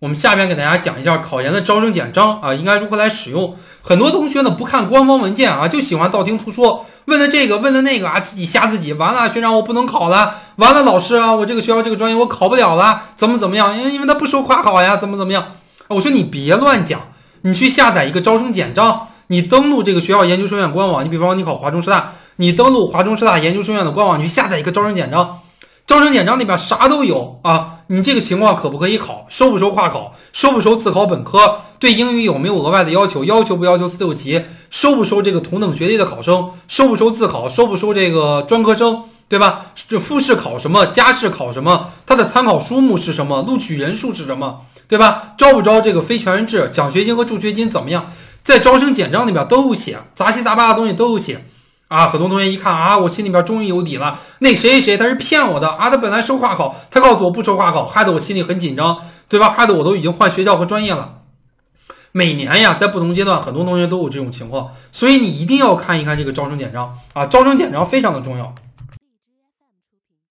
我们下边给大家讲一下考研的招生简章啊，应该如何来使用。很多同学呢不看官方文件啊，就喜欢道听途说，问的这个问的那个啊，自己吓自己。完了，学长我不能考了。完了，老师啊，我这个学校这个专业我考不了了，怎么怎么样？因为因为他不收跨考呀，怎么怎么样？我说你别乱讲，你去下载一个招生简章，你登录这个学校研究生院官网。你比方说你考华中师大，你登录华中师大研究生院的官网，你去下载一个招生简章。招生简章里边啥都有啊！你这个情况可不可以考？收不收跨考？收不收自考本科？对英语有没有额外的要求？要求不要求四六级？收不收这个同等学历的考生？收不收自考？收不收这个专科生？对吧？这复试考什么？加试考什么？它的参考书目是什么？录取人数是什么？对吧？招不招这个非全日制？奖学金和助学金怎么样？在招生简章里边都有写，杂七杂八的东西都有写。啊，很多同学一看啊，我心里边终于有底了。那谁谁谁他是骗我的啊，他本来收跨考，他告诉我不收跨考，害得我心里很紧张，对吧？害得我都已经换学校和专业了。每年呀，在不同阶段，很多同学都有这种情况，所以你一定要看一看这个招生简章啊，招生简章非常的重要。